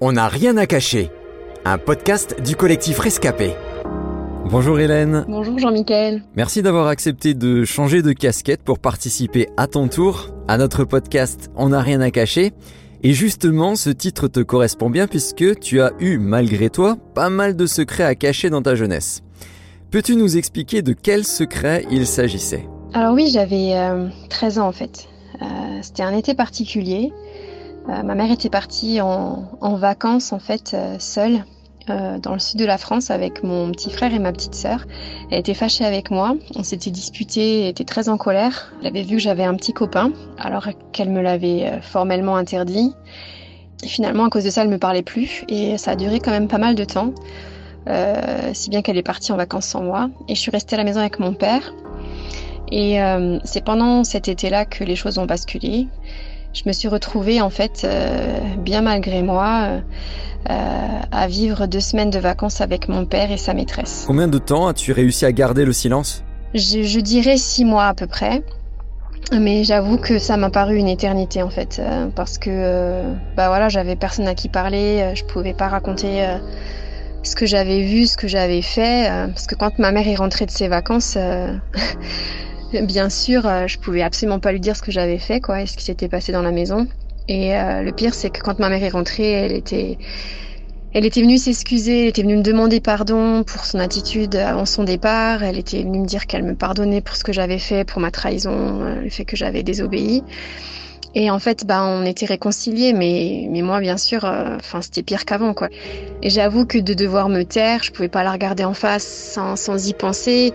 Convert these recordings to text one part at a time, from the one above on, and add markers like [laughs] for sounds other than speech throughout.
On n'a rien à cacher. Un podcast du collectif Rescapé. Bonjour Hélène. Bonjour Jean-Michel. Merci d'avoir accepté de changer de casquette pour participer à ton tour à notre podcast On n'a rien à cacher. Et justement, ce titre te correspond bien puisque tu as eu, malgré toi, pas mal de secrets à cacher dans ta jeunesse. Peux-tu nous expliquer de quels secrets il s'agissait? Alors oui, j'avais 13 euh, ans en fait. Euh, c'était un été particulier. Euh, ma mère était partie en, vacances en fait seule dans le sud de la France avec mon petit frère et ma petite sœur. Elle était fâchée avec moi, on s'était disputé, était très en colère. Elle avait vu que j'avais un petit copain alors qu'elle me l'avait formellement interdit. Et finalement à cause de ça elle me parlait plus et ça a duré quand même pas mal de temps. si bien qu'elle est partie en vacances sans moi et je suis restée à la maison avec mon père. Et euh, c'est pendant cet été-là que les choses ont basculé. Je me suis retrouvée en fait, euh, bien malgré moi, euh, à vivre deux semaines de vacances avec mon père et sa maîtresse. Combien de temps as-tu réussi à garder le silence? Je, je, dirais six mois à peu près. Mais j'avoue que ça m'a paru une éternité en fait, parce que bah voilà, j'avais personne à qui parler, je pouvais pas raconter ce que j'avais vu, ce que j'avais fait, parce que quand ma mère est rentrée de ses vacances, [laughs] Bien sûr, euh, je pouvais absolument pas lui dire ce que j'avais fait, quoi, et ce qui s'était passé dans la maison. Et euh, le pire, c'est que quand ma mère est rentrée, elle était, elle était venue s'excuser, elle était venue me demander pardon pour son attitude avant son départ. Elle était venue me dire qu'elle me pardonnait pour ce que j'avais fait, pour ma trahison, euh, le fait que j'avais désobéi. Et en fait, bah, on était réconciliés, mais, mais moi, bien sûr, euh, enfin, c'était pire qu'avant, quoi. Et j'avoue que de devoir me taire, je pouvais pas la regarder en face sans, sans y penser.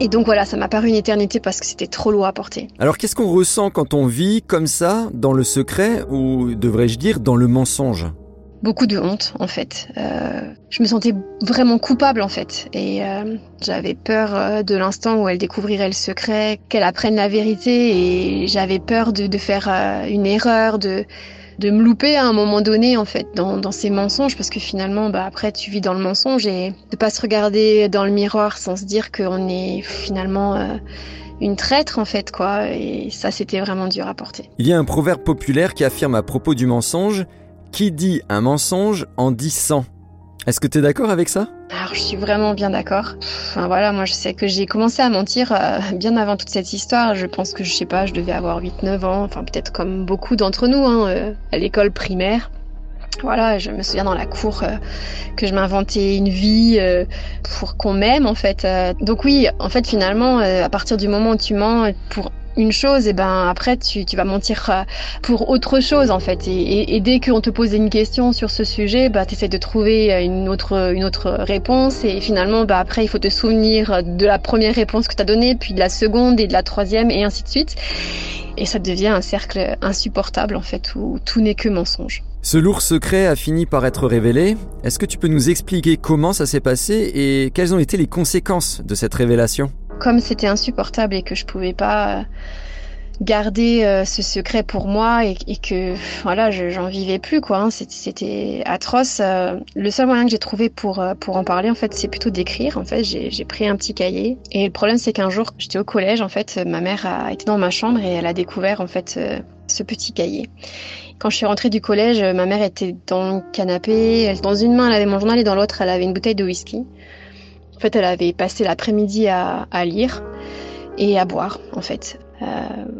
Et donc voilà, ça m'a paru une éternité parce que c'était trop lourd à porter. Alors, qu'est-ce qu'on ressent quand on vit comme ça, dans le secret, ou devrais-je dire, dans le mensonge? Beaucoup de honte en fait. Euh, je me sentais vraiment coupable en fait. Et euh, j'avais peur euh, de l'instant où elle découvrirait le secret, qu'elle apprenne la vérité. Et j'avais peur de, de faire euh, une erreur, de de me louper à un moment donné en fait dans, dans ces mensonges. Parce que finalement bah après tu vis dans le mensonge. Et de pas se regarder dans le miroir sans se dire qu'on est finalement euh, une traître en fait quoi. Et ça c'était vraiment dur à porter. Il y a un proverbe populaire qui affirme à propos du mensonge qui dit un mensonge en dit 100. Est-ce que tu es d'accord avec ça? Alors je suis vraiment bien d'accord. Enfin voilà, moi je sais que j'ai commencé à mentir euh, bien avant toute cette histoire. Je pense que je sais pas, je devais avoir 8-9 ans, enfin peut-être comme beaucoup d'entre nous hein, euh, à l'école primaire. Voilà, je me souviens dans la cour euh, que je m'inventais une vie pour qu'on m'aime en fait. donc oui, en fait finalement, à partir du moment où tu mens pour une chose, et ben après tu, tu vas mentir euh, pour autre chose en fait. Et, et, dès qu'on te pose une question sur ce sujet, bah tu de trouver euh, une autre, une autre réponse et finalement bah après il faut te souvenir de la première réponse que tu as donnée, puis de la seconde et de la troisième et ainsi de suite. Et ça devient un cercle insupportable en fait où tout n'est que mensonge. Ce lourd secret a fini par être révélé. Est-ce que tu peux nous expliquer comment ça s'est passé et quelles ont été les conséquences de cette révélation? Comme c'était insupportable et que je pouvais pas euh, garder euh, ce secret pour moi et, que voilà j'en vivais plus quoi hein. c'était atroce. Euh, le seul moyen que j'ai trouvé pour pour en parler en fait c'est plutôt d'écrire en fait. J'ai pris un petit cahier et le problème c'est qu'un jour j'étais au collège en fait ma mère a été dans ma chambre et elle a découvert en fait ce petit cahier. Quand je suis rentrée du collège ma mère était dans le canapé dans une main elle avait mon journal et dans l'autre elle avait une bouteille de whisky fait, elle avait passé l'après-midi à, lire et à boire, en fait. Euh,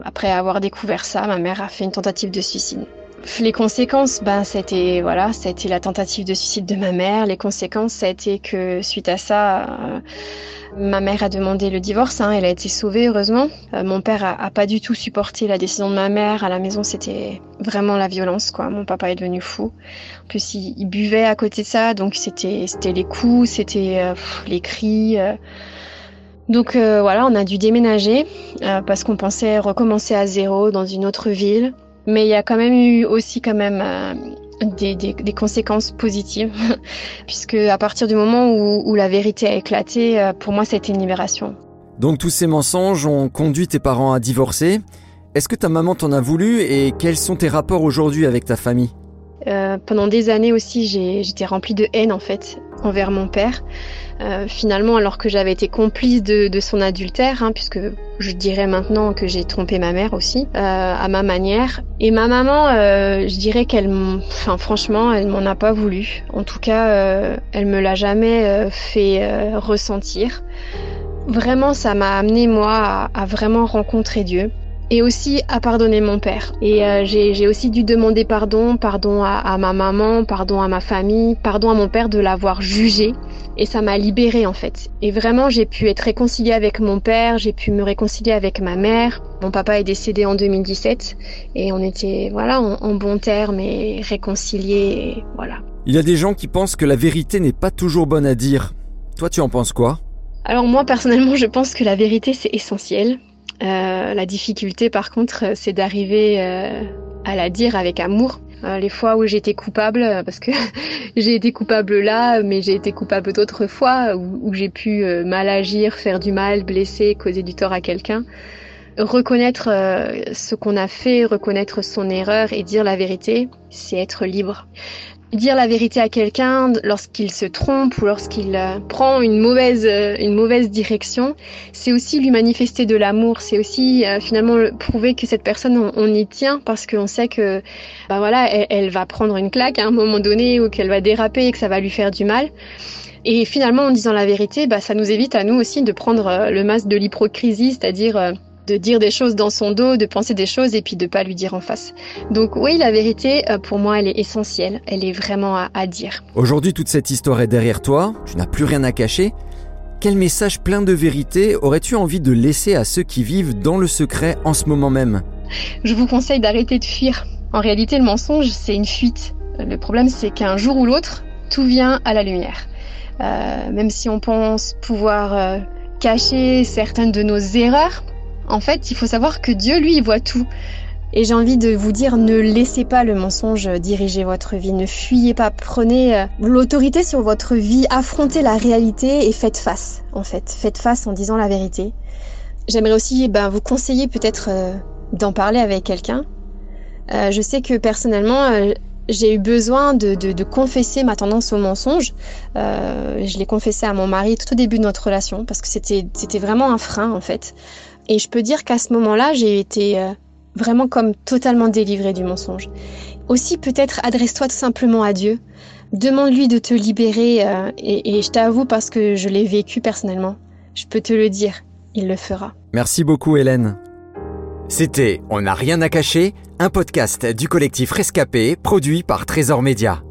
après avoir découvert ça, ma mère a fait une tentative de suicide. Les conséquences, ben, c'était voilà, ça a été la tentative de suicide de ma mère. Les conséquences, ça a été que suite à ça, euh, ma mère a demandé le divorce. Hein, elle a été sauvée heureusement. Euh, mon père a, pas du tout supporté la décision de ma mère. À la maison, c'était vraiment la violence, quoi. Mon papa est devenu fou. En plus, il, buvait à côté de ça, donc c'était c'était les coups, c'était euh, les cris. Donc voilà, on a dû déménager parce qu'on pensait recommencer à zéro dans une autre ville. Mais il y a quand même eu aussi quand même euh, des, des, conséquences positives, [laughs] puisque à partir du moment où, où la vérité a éclaté, euh, pour moi, ça a été une libération. Donc tous ces mensonges ont conduit tes parents à divorcer. Est-ce que ta maman t'en a voulu et quels sont tes rapports aujourd'hui avec ta famille? Euh, pendant des années aussi, j'étais remplie de haine en fait envers mon père. Euh, finalement, alors que j'avais été complice de, de son adultère, hein, puisque je dirais maintenant que j'ai trompé ma mère aussi, euh, à ma manière. Et ma maman, euh, je dirais qu'elle, enfin franchement, elle m'en a pas voulu. En tout cas, euh, elle me l'a jamais euh, fait ressentir. Vraiment, ça m'a amené moi à, à vraiment rencontrer Dieu et aussi à pardonner mon père. Et euh, j'ai aussi dû demander pardon, pardon à, à, ma maman, pardon à ma famille, pardon à mon père de l'avoir jugé. Et ça m'a libérée en fait. Et vraiment, j'ai pu être réconciliée avec mon père, j'ai pu me réconcilier avec ma mère. Mon papa est décédé en 2017 et on était voilà en, en bon terme et réconciliés. Et voilà. Il y a des gens qui pensent que la vérité n'est pas toujours bonne à dire. Toi, tu en penses quoi? Alors moi personnellement je pense que la vérité c'est essentiel euh, la difficulté, par contre, c'est d'arriver euh, à la dire avec amour. Euh, les fois où j'étais coupable, parce que [laughs] j'ai été coupable là, mais j'ai été coupable d'autres fois où j'ai pu mal agir, faire du mal, blesser, causer du tort à quelqu'un. Reconnaître ce qu'on a fait, reconnaître son erreur et dire la vérité, c'est être libre dire la vérité à quelqu'un lorsqu'il se trompe ou lorsqu'il euh, prend une mauvaise euh, une mauvaise direction, c'est aussi lui manifester de l'amour, c'est aussi euh, finalement prouver que cette personne on, y tient parce qu'on sait que bah voilà, elle, elle, va prendre une claque à un moment donné ou qu'elle va déraper et que ça va lui faire du mal. Et finalement en disant la vérité, bah ça nous évite à nous aussi de prendre le masque de l'hypocrisie, c'est-à-dire de dire des choses dans son dos, de penser des choses et puis de pas lui dire en face. Donc oui, la vérité, euh, pour moi, elle est essentielle. Elle est vraiment à, à dire. Aujourd'hui, toute cette histoire est derrière toi. Tu n'as plus rien à cacher. Quel message plein de vérité aurais-tu envie de laisser à ceux qui vivent dans le secret en ce moment même? Je vous conseille d'arrêter de fuir. En réalité, le mensonge, c'est une fuite. Le problème, c'est qu'un jour ou l'autre, tout vient à la lumière. Euh, même si on pense pouvoir euh, cacher certaines de nos erreurs, en fait, il faut savoir que Dieu, lui, voit tout. Et j'ai envie de vous dire, ne laissez pas le mensonge diriger votre vie, ne fuyez pas, prenez euh, l'autorité sur votre vie, affrontez la réalité et faites face, en fait. Faites face en disant la vérité. J'aimerais aussi ben, vous conseiller peut-être euh, d'en parler avec quelqu'un. Euh, je sais que personnellement, j'ai eu besoin de, de, confesser ma tendance au mensonge. Je l'ai confessé à mon mari tout au début de notre relation parce que c'était vraiment un frein en fait. Et je peux dire qu'à ce moment-là, j'ai été euh, vraiment comme totalement délivrée du mensonge. Aussi, peut-être adresse-toi tout simplement à Dieu. Demande-lui de te libérer euh, et, et je t'avoue parce que je l'ai vécu personnellement. Je peux te le dire, il le fera. Merci beaucoup Hélène. C'était On n'a rien à cacher, un podcast du collectif Rescapé produit par Trésor Média.